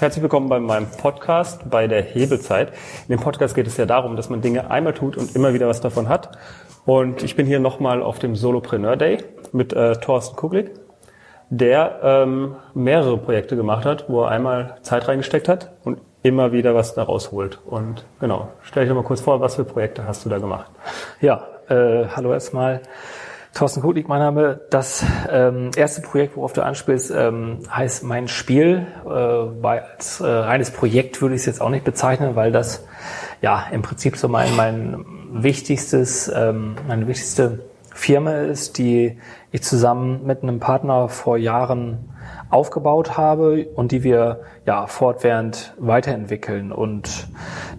Herzlich willkommen bei meinem Podcast bei der Hebelzeit. In dem Podcast geht es ja darum, dass man Dinge einmal tut und immer wieder was davon hat. Und ich bin hier nochmal auf dem Solopreneur Day mit äh, Thorsten Kuglik, der ähm, mehrere Projekte gemacht hat, wo er einmal Zeit reingesteckt hat und immer wieder was daraus holt. Und genau, stell dich doch mal kurz vor, was für Projekte hast du da gemacht? Ja, äh, hallo erstmal. Thorsten Kutlik, mein Name. Das ähm, erste Projekt, worauf du anspielst, ähm, heißt Mein Spiel. Äh, weil als äh, reines Projekt würde ich es jetzt auch nicht bezeichnen, weil das ja im Prinzip so mein, mein wichtigstes, ähm, meine wichtigste Firma ist, die ich zusammen mit einem Partner vor Jahren aufgebaut habe und die wir ja fortwährend weiterentwickeln. Und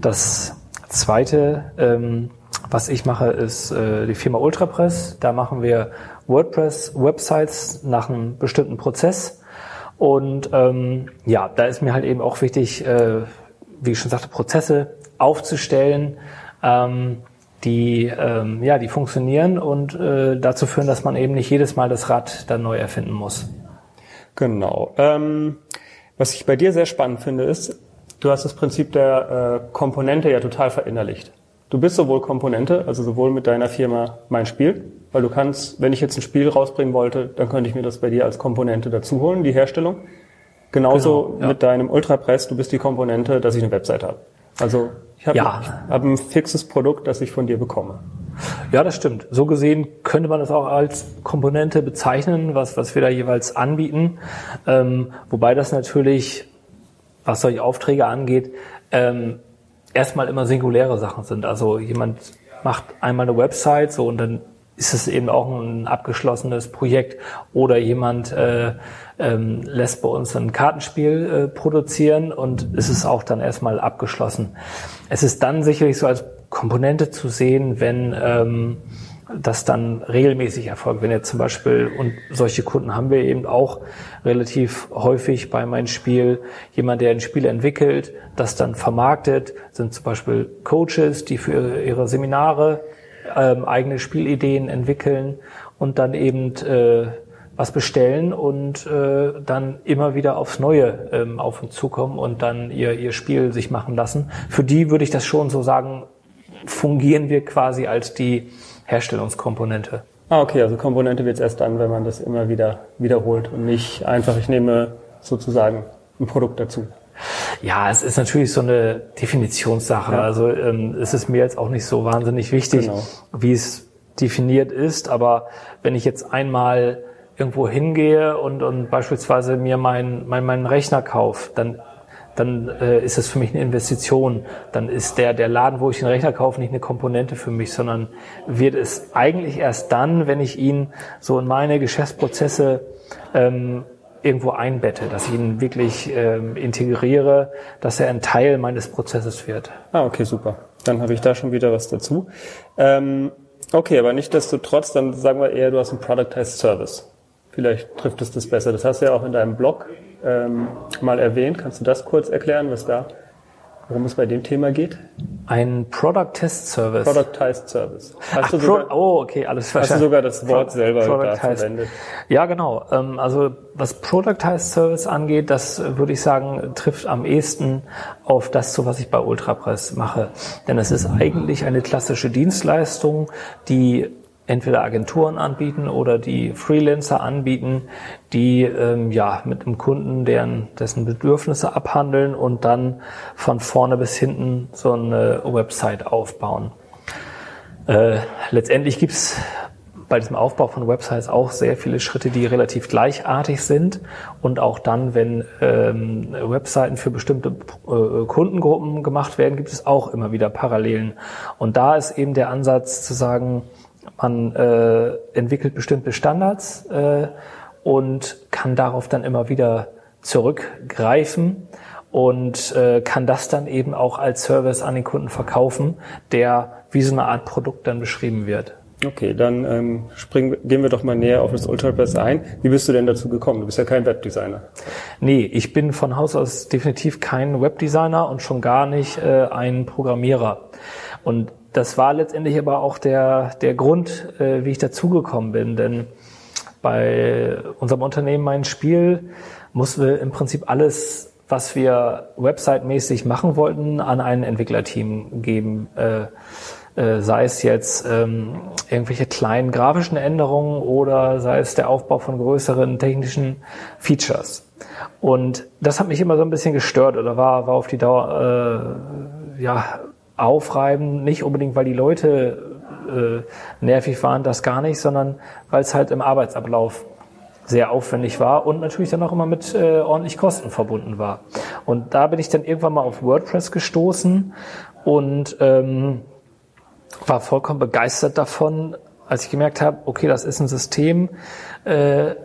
das zweite ähm, was ich mache, ist äh, die Firma Ultrapress. Da machen wir WordPress-Websites nach einem bestimmten Prozess. Und ähm, ja, da ist mir halt eben auch wichtig, äh, wie ich schon sagte, Prozesse aufzustellen, ähm, die ähm, ja, die funktionieren und äh, dazu führen, dass man eben nicht jedes Mal das Rad dann neu erfinden muss. Genau. Ähm, was ich bei dir sehr spannend finde, ist, du hast das Prinzip der äh, Komponente ja total verinnerlicht. Du bist sowohl Komponente, also sowohl mit deiner Firma mein Spiel, weil du kannst, wenn ich jetzt ein Spiel rausbringen wollte, dann könnte ich mir das bei dir als Komponente dazu holen, die Herstellung. Genauso genau, ja. mit deinem Ultrapress, du bist die Komponente, dass ich eine Website habe. Also ich habe ja. hab ein fixes Produkt, das ich von dir bekomme. Ja, das stimmt. So gesehen könnte man das auch als Komponente bezeichnen, was, was wir da jeweils anbieten. Ähm, wobei das natürlich, was solche Aufträge angeht, ähm, erstmal immer singuläre Sachen sind. Also jemand macht einmal eine Website so und dann ist es eben auch ein abgeschlossenes Projekt oder jemand äh, ähm, lässt bei uns ein Kartenspiel äh, produzieren und ist es auch dann erstmal abgeschlossen. Es ist dann sicherlich so als Komponente zu sehen, wenn ähm, das dann regelmäßig erfolgt. Wenn jetzt zum Beispiel, und solche Kunden haben wir eben auch relativ häufig bei meinem Spiel, jemand, der ein Spiel entwickelt, das dann vermarktet, sind zum Beispiel Coaches, die für ihre Seminare ähm, eigene Spielideen entwickeln und dann eben äh, was bestellen und äh, dann immer wieder aufs Neue ähm, auf uns zukommen und dann ihr, ihr Spiel sich machen lassen. Für die würde ich das schon so sagen, fungieren wir quasi als die Herstellungskomponente. Ah, okay, also Komponente wird es erst dann, wenn man das immer wieder wiederholt und nicht einfach, ich nehme sozusagen ein Produkt dazu. Ja, es ist natürlich so eine Definitionssache. Ja. Also ähm, es ist mir jetzt auch nicht so wahnsinnig wichtig, genau. wie es definiert ist. Aber wenn ich jetzt einmal irgendwo hingehe und, und beispielsweise mir meinen mein, mein Rechner kaufe, dann dann äh, ist es für mich eine Investition. Dann ist der, der Laden, wo ich den Rechner kaufe, nicht eine Komponente für mich, sondern wird es eigentlich erst dann, wenn ich ihn so in meine Geschäftsprozesse ähm, irgendwo einbette, dass ich ihn wirklich ähm, integriere, dass er ein Teil meines Prozesses wird. Ah, okay, super. Dann habe ich da schon wieder was dazu. Ähm, okay, aber nicht desto trotz, dann sagen wir eher, du hast ein Productized Service. Vielleicht trifft es das besser. Das hast du ja auch in deinem Blog ähm, mal erwähnt. Kannst du das kurz erklären, was da, worum es bei dem Thema geht? Ein Product Test Service. Product Test Service. Hast Ach, du sogar, oh, okay, alles verstanden. Hast du sogar das Wort Pro selber da verwendet? Ja, genau. Ähm, also was Product Test Service angeht, das würde ich sagen, trifft am ehesten auf das zu, was ich bei Ultrapress mache. Denn es ist eigentlich eine klassische Dienstleistung, die entweder Agenturen anbieten oder die Freelancer anbieten, die ähm, ja mit einem Kunden deren dessen Bedürfnisse abhandeln und dann von vorne bis hinten so eine Website aufbauen. Äh, letztendlich gibt's bei diesem Aufbau von Websites auch sehr viele Schritte, die relativ gleichartig sind. Und auch dann, wenn ähm, Webseiten für bestimmte äh, Kundengruppen gemacht werden, gibt es auch immer wieder Parallelen. Und da ist eben der Ansatz zu sagen, man äh, entwickelt bestimmte Standards äh, und kann darauf dann immer wieder zurückgreifen und äh, kann das dann eben auch als Service an den Kunden verkaufen, der wie so eine Art Produkt dann beschrieben wird. Okay, dann ähm, springen, gehen wir doch mal näher auf das Ultrapress ein. Wie bist du denn dazu gekommen? Du bist ja kein Webdesigner. Nee, ich bin von Haus aus definitiv kein Webdesigner und schon gar nicht äh, ein Programmierer. Und das war letztendlich aber auch der, der Grund, äh, wie ich dazugekommen bin. Denn bei unserem Unternehmen Mein Spiel mussten wir im Prinzip alles was wir website-mäßig machen wollten, an ein Entwicklerteam geben. Äh, äh, sei es jetzt ähm, irgendwelche kleinen grafischen Änderungen oder sei es der Aufbau von größeren technischen Features. Und das hat mich immer so ein bisschen gestört oder war, war auf die Dauer äh, ja, aufreibend, nicht unbedingt, weil die Leute äh, nervig waren, das gar nicht, sondern weil es halt im Arbeitsablauf sehr aufwendig war und natürlich dann auch immer mit äh, ordentlich Kosten verbunden war. Und da bin ich dann irgendwann mal auf WordPress gestoßen und ähm, war vollkommen begeistert davon, als ich gemerkt habe, okay, das ist ein System, äh,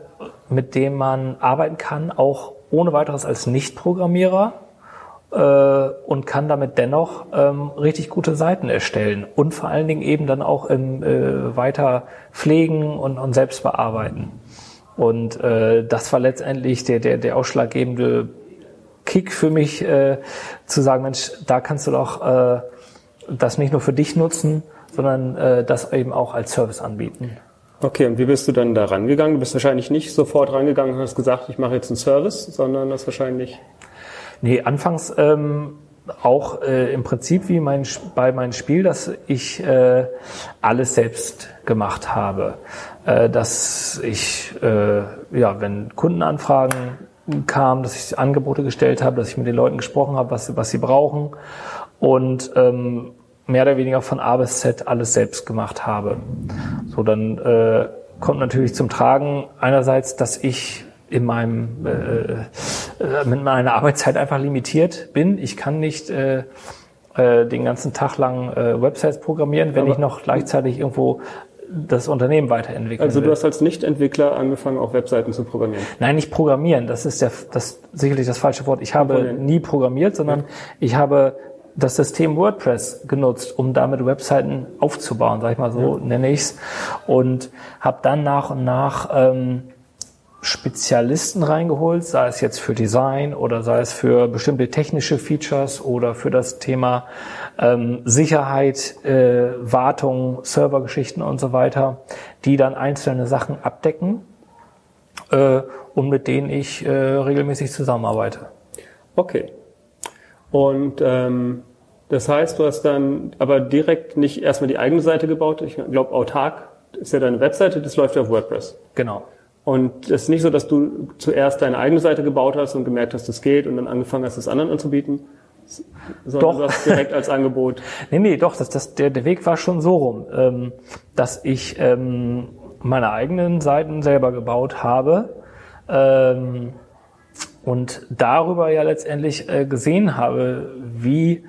mit dem man arbeiten kann, auch ohne weiteres als Nicht-Programmierer äh, und kann damit dennoch ähm, richtig gute Seiten erstellen und vor allen Dingen eben dann auch im, äh, weiter pflegen und, und selbst bearbeiten. Und äh, das war letztendlich der, der, der ausschlaggebende Kick für mich, äh, zu sagen, Mensch, da kannst du doch äh, das nicht nur für dich nutzen, sondern äh, das eben auch als Service anbieten. Okay, und wie bist du dann da rangegangen? Du bist wahrscheinlich nicht sofort rangegangen und hast gesagt, ich mache jetzt einen Service, sondern das wahrscheinlich. Nee, anfangs ähm, auch äh, im Prinzip wie mein, bei meinem Spiel, dass ich äh, alles selbst gemacht habe. Äh, dass ich, äh, ja, wenn Kundenanfragen kamen, dass ich Angebote gestellt habe, dass ich mit den Leuten gesprochen habe, was, was sie brauchen und ähm, mehr oder weniger von A bis Z alles selbst gemacht habe. So, dann äh, kommt natürlich zum Tragen einerseits, dass ich in meinem äh, äh, mit meiner Arbeitszeit einfach limitiert bin. Ich kann nicht äh, äh, den ganzen Tag lang äh, Websites programmieren, wenn Aber ich noch gleichzeitig irgendwo das Unternehmen weiterentwickeln Also du hast als Nicht-Entwickler angefangen, auch Webseiten zu programmieren? Nein, nicht programmieren. Das ist der, das sicherlich das falsche Wort. Ich habe nie programmiert, sondern ja. ich habe das System WordPress genutzt, um damit Webseiten aufzubauen, sag ich mal so, ja. nenne ich's, und habe dann nach und nach ähm, Spezialisten reingeholt, sei es jetzt für Design oder sei es für bestimmte technische Features oder für das Thema ähm, Sicherheit, äh, Wartung, Servergeschichten und so weiter, die dann einzelne Sachen abdecken äh, und mit denen ich äh, regelmäßig zusammenarbeite. Okay. Und ähm, das heißt, du hast dann aber direkt nicht erstmal die eigene Seite gebaut. Ich glaube, autark ist ja deine Webseite, das läuft ja auf WordPress. Genau. Und es ist nicht so, dass du zuerst deine eigene Seite gebaut hast und gemerkt hast, das geht und dann angefangen hast, das anderen anzubieten, sondern doch. das direkt als Angebot. nee, nee, doch, das, das, der, der Weg war schon so rum, ähm, dass ich ähm, meine eigenen Seiten selber gebaut habe ähm, und darüber ja letztendlich äh, gesehen habe, wie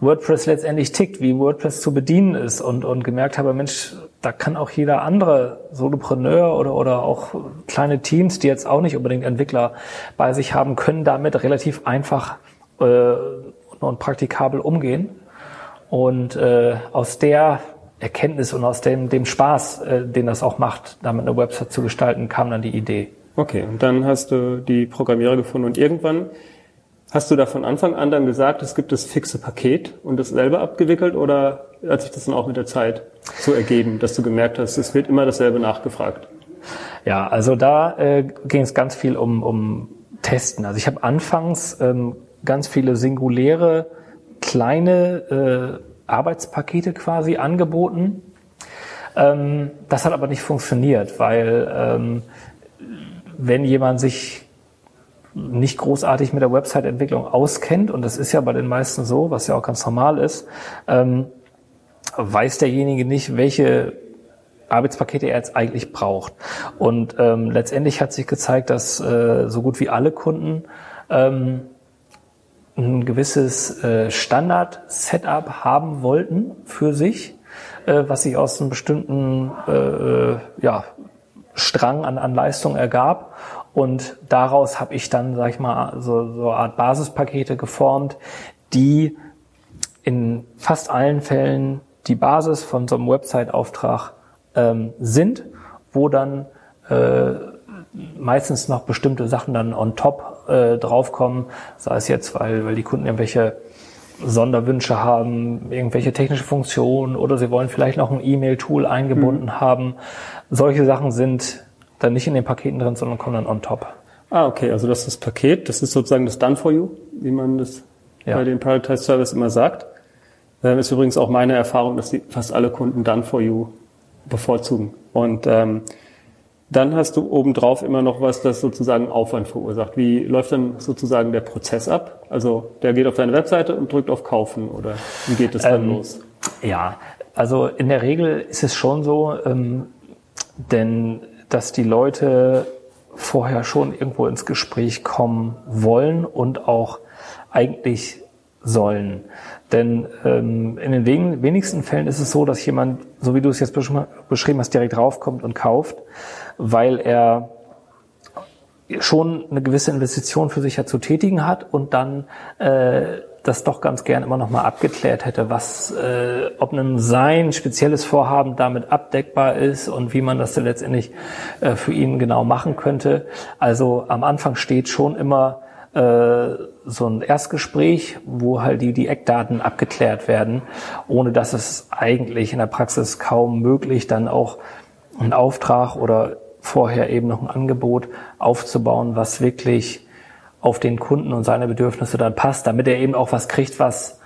WordPress letztendlich tickt, wie WordPress zu bedienen ist und, und gemerkt habe, Mensch, da kann auch jeder andere Solopreneur oder, oder auch kleine Teams, die jetzt auch nicht unbedingt Entwickler bei sich haben, können damit relativ einfach äh, und praktikabel umgehen. Und äh, aus der Erkenntnis und aus dem, dem Spaß, äh, den das auch macht, damit eine Website zu gestalten, kam dann die Idee. Okay, und dann hast du die Programmierer gefunden und irgendwann Hast du da von Anfang an dann gesagt, es gibt das fixe Paket und das selber abgewickelt oder hat sich das dann auch mit der Zeit so ergeben, dass du gemerkt hast, es wird immer dasselbe nachgefragt? Ja, also da äh, ging es ganz viel um, um Testen. Also ich habe anfangs ähm, ganz viele singuläre kleine äh, Arbeitspakete quasi angeboten. Ähm, das hat aber nicht funktioniert, weil ähm, wenn jemand sich nicht großartig mit der Website-Entwicklung auskennt, und das ist ja bei den meisten so, was ja auch ganz normal ist, ähm, weiß derjenige nicht, welche Arbeitspakete er jetzt eigentlich braucht. Und ähm, letztendlich hat sich gezeigt, dass äh, so gut wie alle Kunden ähm, ein gewisses äh, Standard-Setup haben wollten für sich, äh, was sich aus einem bestimmten äh, äh ja, Strang an, an Leistung ergab. Und daraus habe ich dann, sag ich mal, so, so eine Art Basispakete geformt, die in fast allen Fällen die Basis von so einem Website-Auftrag ähm, sind, wo dann äh, meistens noch bestimmte Sachen dann on top äh, draufkommen, sei es jetzt, weil, weil die Kunden irgendwelche Sonderwünsche haben, irgendwelche technische Funktionen oder sie wollen vielleicht noch ein E-Mail-Tool eingebunden mhm. haben. Solche Sachen sind dann nicht in den Paketen drin, sondern kommen dann on top. Ah, okay, also das ist das Paket, das ist sozusagen das Done for You, wie man das Ja. bei den Productized Service immer sagt. Ähm, ist übrigens auch meine Erfahrung, dass die fast alle Kunden Done for You bevorzugen. Und ähm, dann hast du obendrauf immer noch was, das sozusagen Aufwand verursacht. Wie läuft dann sozusagen der Prozess ab? Also der geht auf deine Webseite und drückt auf Kaufen oder wie geht das dann Ähm, los? Ja, also in der Regel ist es schon so, ähm, denn dass die Leute vorher schon irgendwo ins Gespräch kommen wollen und auch eigentlich sollen. Denn ähm, in den wen- wenigsten Fällen ist es so, dass jemand, so wie du es jetzt besch- beschrieben hast, direkt raufkommt und kauft, weil er schon eine gewisse Investition für sich ja zu tätigen hat und dann äh, das doch ganz gern immer noch mal abgeklärt hätte, was, äh, ob ein sein spezielles Vorhaben damit abdeckbar ist und wie man das dann letztendlich äh, für ihn genau machen könnte. Also am Anfang steht schon immer äh, so ein Erstgespräch, wo halt die, die Eckdaten abgeklärt werden, ohne dass es eigentlich in der Praxis kaum möglich dann auch einen Auftrag oder vorher eben noch ein Angebot aufzubauen, was wirklich auf den Kunden und seine Bedürfnisse dann passt, damit er eben auch was kriegt, was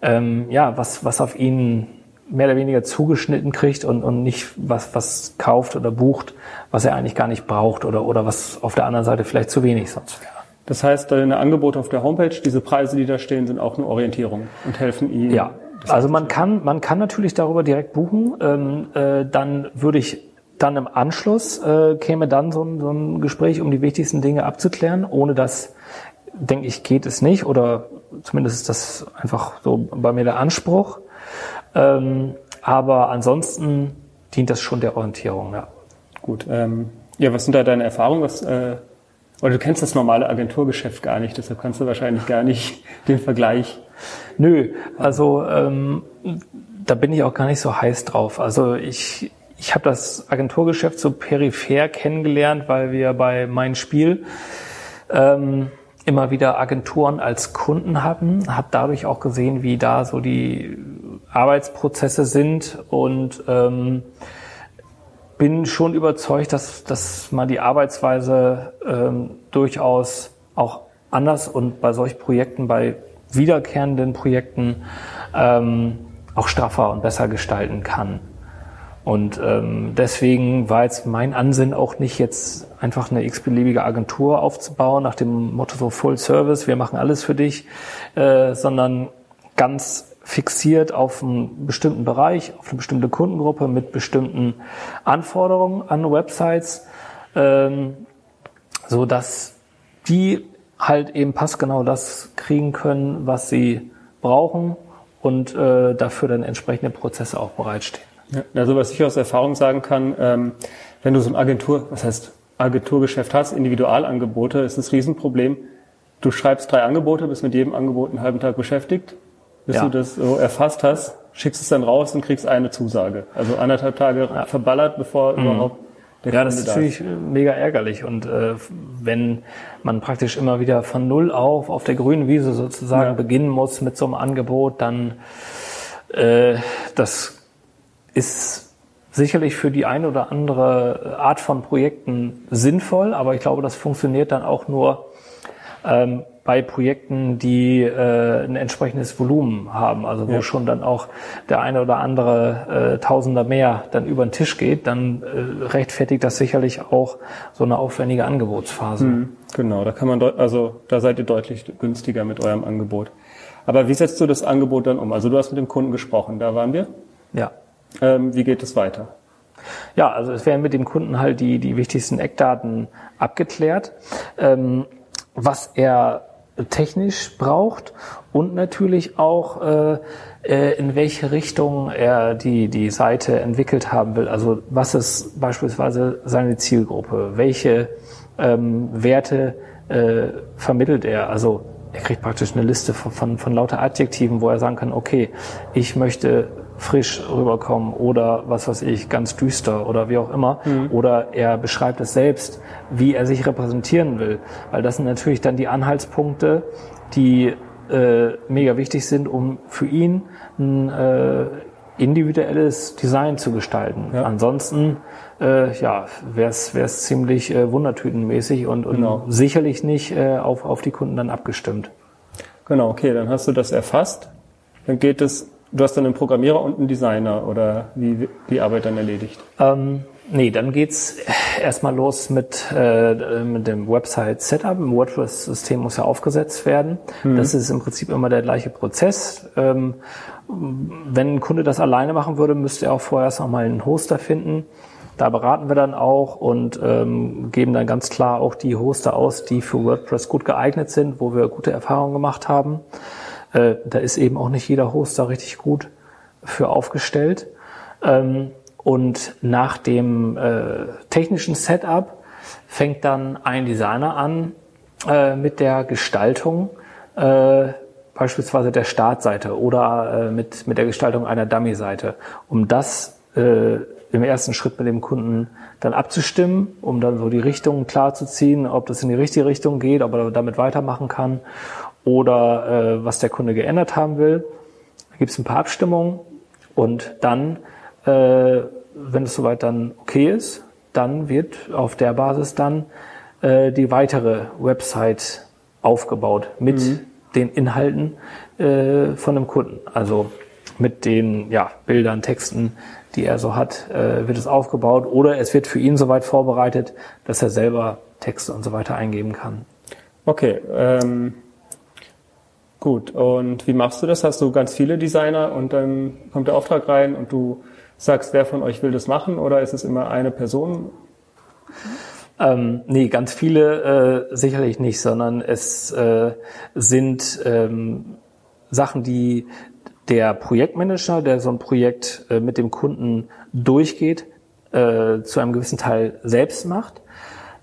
ähm, ja was was auf ihn mehr oder weniger zugeschnitten kriegt und, und nicht was was kauft oder bucht, was er eigentlich gar nicht braucht oder oder was auf der anderen Seite vielleicht zu wenig sonst wäre. Das heißt, deine Angebote auf der Homepage, diese Preise, die da stehen, sind auch eine Orientierung und helfen Ihnen. Ja, also man kann, man kann natürlich darüber direkt buchen. Ähm, äh, dann würde ich dann im Anschluss äh, käme dann so ein, so ein Gespräch, um die wichtigsten Dinge abzuklären. Ohne das, denke ich, geht es nicht. Oder zumindest ist das einfach so bei mir der Anspruch. Ähm, aber ansonsten dient das schon der Orientierung, ja. Gut. Ähm, ja, was sind da deine Erfahrungen? Was, äh, oder du kennst das normale Agenturgeschäft gar nicht, deshalb kannst du wahrscheinlich gar nicht den Vergleich. Nö, also ähm, da bin ich auch gar nicht so heiß drauf. Also ich, ich habe das Agenturgeschäft so peripher kennengelernt, weil wir bei Mein Spiel ähm, immer wieder Agenturen als Kunden hatten, habe dadurch auch gesehen, wie da so die Arbeitsprozesse sind und ähm, bin schon überzeugt, dass, dass man die Arbeitsweise ähm, durchaus auch anders und bei solchen Projekten, bei wiederkehrenden Projekten ähm, auch straffer und besser gestalten kann. Und ähm, deswegen war jetzt mein Ansinn auch nicht jetzt einfach eine x-beliebige Agentur aufzubauen nach dem Motto so Full Service, wir machen alles für dich, äh, sondern ganz fixiert auf einen bestimmten Bereich, auf eine bestimmte Kundengruppe mit bestimmten Anforderungen an Websites, ähm, so dass die halt eben passgenau das kriegen können, was sie brauchen und äh, dafür dann entsprechende Prozesse auch bereitstehen. Ja, also was ich aus Erfahrung sagen kann, ähm, wenn du so ein Agentur, was heißt Agenturgeschäft hast, Individualangebote, ist das Riesenproblem. Du schreibst drei Angebote, bist mit jedem Angebot einen halben Tag beschäftigt, bis Ja. du das so erfasst hast, schickst es dann raus und kriegst eine Zusage. Also anderthalb Tage verballert, bevor überhaupt der Ja, das ist natürlich mega ärgerlich. Und äh, wenn man praktisch immer wieder von Null auf auf der grünen Wiese sozusagen Ja. beginnen muss mit so einem Angebot, dann äh, das ist sicherlich für die eine oder andere Art von Projekten sinnvoll, aber ich glaube, das funktioniert dann auch nur ähm, bei Projekten, die äh, ein entsprechendes Volumen haben, also wo Ja. schon dann auch der eine oder andere äh, Tausender mehr dann über den Tisch geht, dann äh, rechtfertigt das sicherlich auch so eine aufwendige Angebotsphase. Mhm, Genau, da kann man, also da seid ihr deutlich günstiger mit eurem Angebot. Aber wie setzt du das Angebot dann um? Also du hast mit dem Kunden gesprochen, da waren wir. Ja. Ähm, wie geht es weiter? Ja, also es werden mit dem Kunden halt die, die wichtigsten Eckdaten abgeklärt, ähm, was er technisch braucht und natürlich auch, äh, äh, in welche Richtung er die, die Seite entwickelt haben will. Also was ist beispielsweise seine Zielgruppe? Welche ähm, Werte äh, vermittelt er? Also er kriegt praktisch eine Liste von, von, von lauter Adjektiven, wo er sagen kann, okay, ich möchte frisch rüberkommen oder was weiß ich, ganz düster oder wie auch immer. Oder er beschreibt es selbst, wie er sich repräsentieren will. Weil das sind natürlich dann die Anhaltspunkte, die äh, mega wichtig sind, um für ihn ein äh, individuelles Design zu gestalten. Ja. Ansonsten äh, ja, wäre es ziemlich äh, wundertütenmäßig und, und genau. sicherlich nicht äh, auf, auf die Kunden dann abgestimmt. Genau, okay, dann hast du das erfasst. Dann geht es, du hast dann einen Programmierer und einen Designer oder wie die Arbeit dann erledigt? Ähm, nee, dann geht's erstmal los mit, äh, mit dem Website-Setup. Ein WordPress-System muss ja aufgesetzt werden. Mhm. Das ist im Prinzip immer der gleiche Prozess. Ähm, wenn ein Kunde das alleine machen würde, müsste er auch vorher erst mal einen Hoster finden. Da beraten wir dann auch und ähm, geben dann ganz klar auch die Hoster aus, die für WordPress gut geeignet sind, wo wir gute Erfahrungen gemacht haben. Äh, da ist eben auch nicht jeder Hoster richtig gut für aufgestellt. Ähm, und nach dem äh, technischen Setup fängt dann ein Designer an äh, mit der Gestaltung äh, beispielsweise der Startseite oder äh, mit, mit der Gestaltung einer Dummy-Seite, um das im ersten Schritt mit dem Kunden dann abzustimmen, um dann so die Richtung klar zu ziehen, ob das in die richtige Richtung geht, ob er damit weitermachen kann oder äh, was der Kunde geändert haben will. Da gibt es ein paar Abstimmungen und dann, äh, wenn es soweit dann okay ist, dann wird auf der Basis dann äh, die weitere Website aufgebaut mit mhm. den Inhalten äh, von dem Kunden. Also mit den ja, Bildern, Texten, die er so hat, äh, wird es aufgebaut oder es wird für ihn soweit vorbereitet, dass er selber Texte und so weiter eingeben kann. Okay, ähm, gut. Und wie machst du das? Hast du ganz viele Designer und dann kommt der Auftrag rein und du sagst, wer von euch will das machen oder ist es immer eine Person? Ähm, nee, ganz viele äh, sicherlich nicht, sondern es äh, sind ähm, Sachen, die der Projektmanager, der so ein Projekt äh, mit dem Kunden durchgeht, äh, zu einem gewissen Teil selbst macht.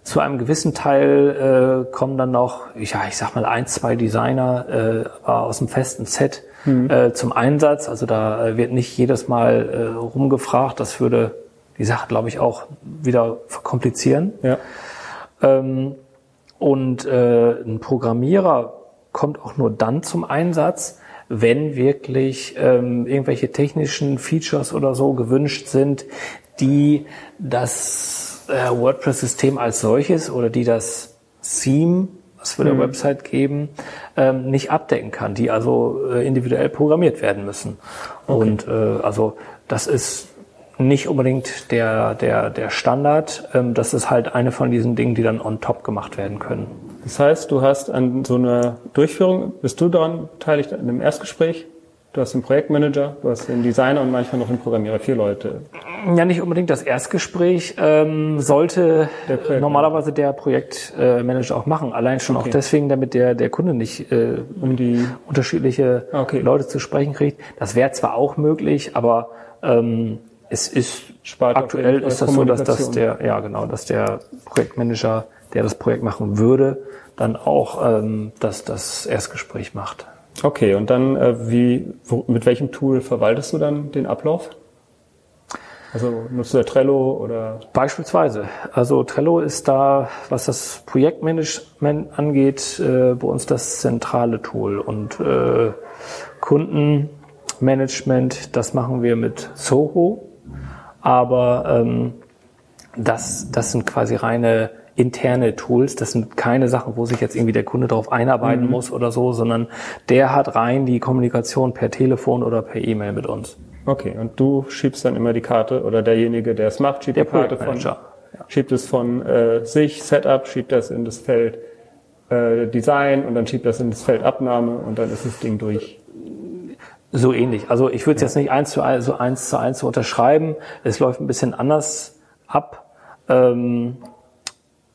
Zu einem gewissen Teil äh, kommen dann noch, ja, ich sag mal ein, zwei Designer äh, aus dem festen Set mhm. äh, zum Einsatz. Also da äh, wird nicht jedes Mal äh, rumgefragt. Das würde die Sache, glaube ich, auch wieder verkomplizieren. Ja. Ähm, und äh, ein Programmierer kommt auch nur dann zum Einsatz, wenn wirklich ähm, irgendwelche technischen Features oder so gewünscht sind, die das äh, WordPress-System als solches oder die das Theme, was wir mhm. der Website geben, ähm, nicht abdecken kann, die also äh, individuell programmiert werden müssen. Okay. Und äh, also das ist nicht unbedingt der, der, der Standard. Ähm, das ist halt eine von diesen Dingen, die dann on top gemacht werden können. Das heißt, du hast an so einer Durchführung, bist du daran beteiligt an dem Erstgespräch? Du hast den Projektmanager, du hast den Designer und manchmal noch den Programmierer, vier Leute. Ja, nicht unbedingt das Erstgespräch ähm, sollte der normalerweise der Projektmanager auch machen. Allein schon okay. auch deswegen, damit der, der Kunde nicht äh, um die unterschiedliche okay. Leute zu sprechen kriegt. Das wäre zwar auch möglich, aber ähm, es ist Spart aktuell ist das so, dass, dass der, ja genau, dass der Projektmanager, der das Projekt machen würde, dann auch ähm, das, das Erstgespräch macht. Okay, und dann äh, wie, wo, mit welchem Tool verwaltest du dann den Ablauf? Also nutzt du Trello oder? Beispielsweise. Also Trello ist da, was das Projektmanagement angeht, äh, bei uns das zentrale Tool. Und äh, Kundenmanagement, das machen wir mit Soho. Aber ähm, das, das sind quasi reine interne Tools. Das sind keine Sachen, wo sich jetzt irgendwie der Kunde darauf einarbeiten mhm. muss oder so, sondern der hat rein die Kommunikation per Telefon oder per E-Mail mit uns. Okay, und du schiebst dann immer die Karte oder derjenige, der es macht, schiebt der die Karte von, ja. schiebt es von äh, sich, Setup, schiebt das in das Feld äh, Design und dann schiebt das in das Feld Abnahme und dann ist das Ding durch. So ähnlich. Also ich würde es ja. jetzt nicht eins zu eins, so eins zu eins unterschreiben. Es läuft ein bisschen anders ab. Ähm,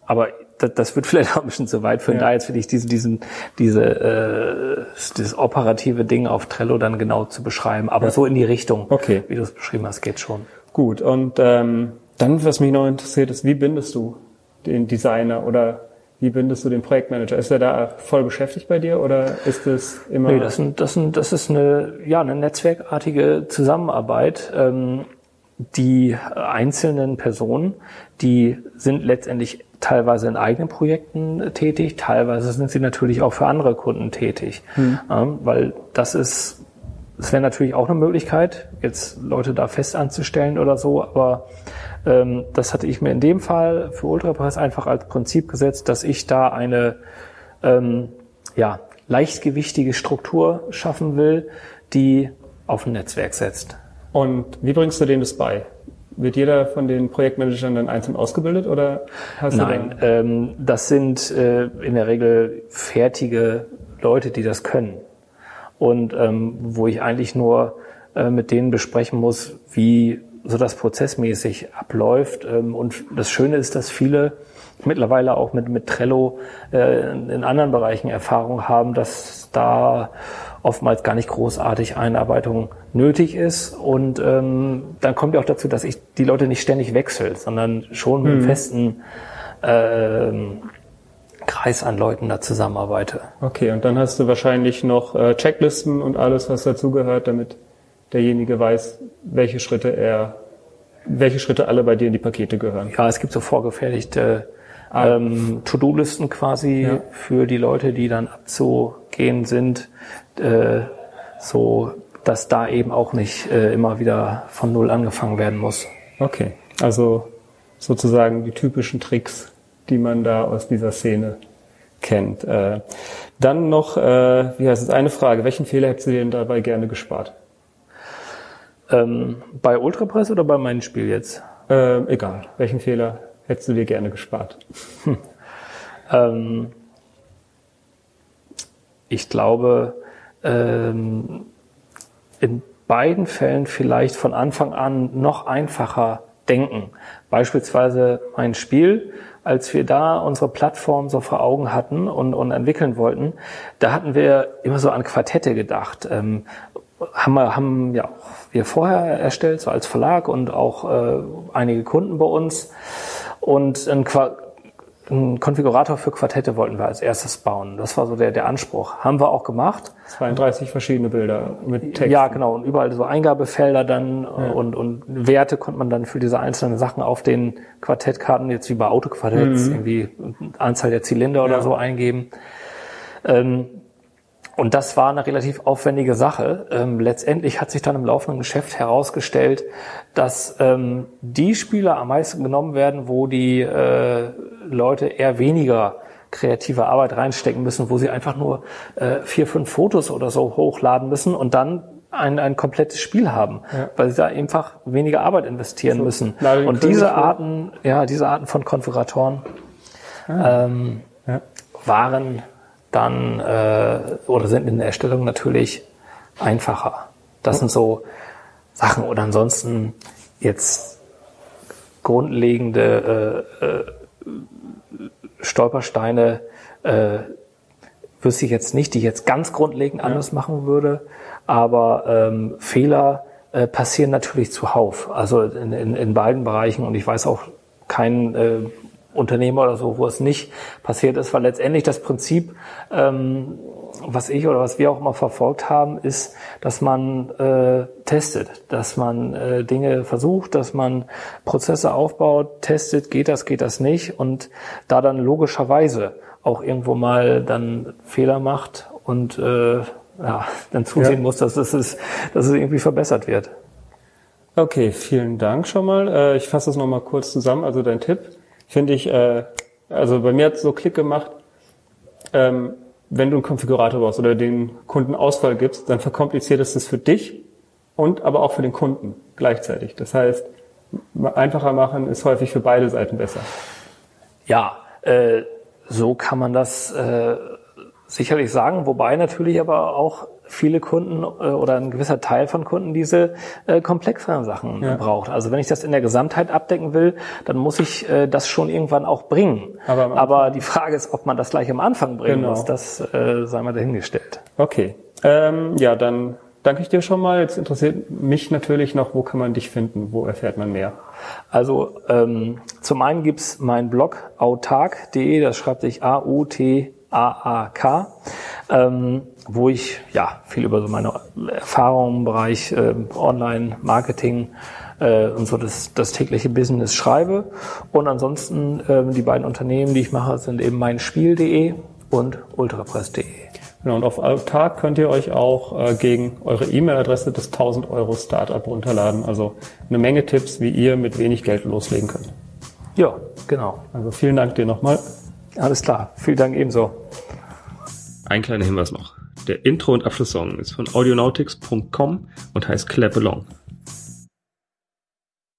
aber das, das wird vielleicht auch ein bisschen zu weit führen, ja. da jetzt finde ich diesen, diesen, diese, äh, dieses operative Ding auf Trello dann genau zu beschreiben. Aber ja. so in die Richtung, okay. wie du es beschrieben hast, geht schon. Gut, und ähm, dann, was mich noch interessiert, ist, wie bindest du den Designer oder wie bindest du den Projektmanager? Ist er da voll beschäftigt bei dir oder ist es immer? Nee, das, sind, das, sind, das ist eine, ja, eine netzwerkartige Zusammenarbeit. Ähm, die einzelnen Personen, die sind letztendlich teilweise in eigenen Projekten tätig, teilweise sind sie natürlich auch für andere Kunden tätig, mhm. ähm, weil das ist es wäre natürlich auch eine Möglichkeit, jetzt Leute da fest anzustellen oder so, aber ähm, das hatte ich mir in dem Fall für Ultrapress einfach als Prinzip gesetzt, dass ich da eine ähm, ja, leichtgewichtige Struktur schaffen will, die auf ein Netzwerk setzt. Und wie bringst du denen das bei? Wird jeder von den Projektmanagern dann einzeln ausgebildet oder hast Nein, du da ähm, das sind äh, in der Regel fertige Leute, die das können. Und ähm, wo ich eigentlich nur äh, mit denen besprechen muss, wie so das prozessmäßig abläuft. Ähm, und das Schöne ist, dass viele mittlerweile auch mit, mit Trello äh, in anderen Bereichen Erfahrung haben, dass da oftmals gar nicht großartig Einarbeitung nötig ist. Und ähm, dann kommt ja auch dazu, dass ich die Leute nicht ständig wechsle, sondern schon mit mhm. festen äh, Kreis an Leuten da zusammenarbeite. Okay, und dann hast du wahrscheinlich noch äh, Checklisten und alles, was dazugehört, damit derjenige weiß, welche Schritte er, welche Schritte alle bei dir in die Pakete gehören. Ja, es gibt so vorgefertigte ah. ähm, To-Do-Listen quasi ja. für die Leute, die dann abzugehen sind, äh, so dass da eben auch nicht äh, immer wieder von Null angefangen werden muss. Okay, also sozusagen die typischen Tricks, die man da aus dieser Szene kennt. Äh, dann noch, äh, wie heißt es, eine Frage. Welchen Fehler hättest du dir denn dabei gerne gespart? Ähm, bei Ultrapress oder bei meinem Spiel jetzt? Ähm, egal. Welchen Fehler hättest du dir gerne gespart? Hm. Ähm, ich glaube, ähm, in beiden Fällen vielleicht von Anfang an noch einfacher denken. Beispielsweise mein Spiel, als wir da unsere Plattform so vor Augen hatten und, und entwickeln wollten, da hatten wir immer so an Quartette gedacht. Ähm, haben wir, haben ja auch wir vorher erstellt, so als Verlag und auch äh, einige Kunden bei uns. Und ein, Qua ein Konfigurator für Quartette wollten wir als erstes bauen. Das war so der, der Anspruch. Haben wir auch gemacht. 32 verschiedene Bilder mit Text. Ja, genau. Und überall so Eingabefelder dann ja. und, und Werte konnte man dann für diese einzelnen Sachen auf den Quartettkarten, jetzt wie bei Autoquartetts, mhm. irgendwie Anzahl der Zylinder ja. oder so eingeben. Ähm, und das war eine relativ aufwendige Sache. Ähm, letztendlich hat sich dann im laufenden Geschäft herausgestellt, dass ähm, die Spieler am meisten genommen werden, wo die äh, Leute eher weniger kreative Arbeit reinstecken müssen, wo sie einfach nur äh, vier, fünf Fotos oder so hochladen müssen und dann ein, ein komplettes Spiel haben, ja. weil sie da einfach weniger Arbeit investieren so, müssen. Und diese Arten, ja, diese Arten von Konfiguratoren ah. ähm, ja. waren dann äh, oder sind in der Erstellung natürlich einfacher. Das sind so Sachen. Oder ansonsten jetzt grundlegende äh, äh, Stolpersteine äh, wüsste ich jetzt nicht, die ich jetzt ganz grundlegend anders machen würde, aber ähm, Fehler äh, passieren natürlich zuhauf, also in, in, in beiden Bereichen. Und ich weiß auch keinen äh, Unternehmer oder so, wo es nicht passiert ist, weil letztendlich das Prinzip, ähm, was ich oder was wir auch immer verfolgt haben, ist, dass man äh, testet, dass man äh, Dinge versucht, dass man Prozesse aufbaut, testet, geht das, geht das nicht und da dann logischerweise auch irgendwo mal dann Fehler macht und äh, ja, dann zusehen ja. muss, dass es, ist, dass es irgendwie verbessert wird. Okay, vielen Dank schon mal. Äh, ich fasse das nochmal kurz zusammen. Also dein Tipp, finde ich, äh, also bei mir hat es so Klick gemacht, ähm, wenn du einen Konfigurator baust oder den Kunden Auswahl gibst, dann verkompliziert es das für dich und aber auch für den Kunden gleichzeitig. Das heißt, einfacher machen ist häufig für beide Seiten besser. Ja, äh, so kann man das äh, sicherlich sagen, wobei natürlich aber auch viele Kunden äh, oder ein gewisser Teil von Kunden diese äh, komplexeren Sachen ja. braucht. Also wenn ich das in der Gesamtheit abdecken will, dann muss ich äh, das schon irgendwann auch bringen. Aber, Aber, die Frage ist, ob man das gleich am Anfang bringen genau. muss. Das äh, sei mal dahingestellt. Okay. Ähm, ja, dann danke ich dir schon mal. Jetzt interessiert mich natürlich noch, wo kann man dich finden? Wo erfährt man mehr? Also ähm, zum einen gibt's meinen Blog autark.de, das schreibt sich A-U-T-A-A-K ähm, wo ich ja viel über so meine Erfahrungen im Bereich äh, Online-Marketing äh, und so das, das tägliche Business schreibe. Und ansonsten äh, die beiden Unternehmen, die ich mache, sind eben meinspiel.de und ultrapress.de. Genau, und auf Autark könnt ihr euch auch äh, gegen eure E-Mail-Adresse das 1000 Euro Startup runterladen. Also eine Menge Tipps, wie ihr mit wenig Geld loslegen könnt. Ja, genau. Also vielen Dank dir nochmal. Alles klar. Vielen Dank ebenso. Ein kleiner Hinweis noch. Der Intro- und Abschlusssong ist von audionautics.com und heißt Clap Along.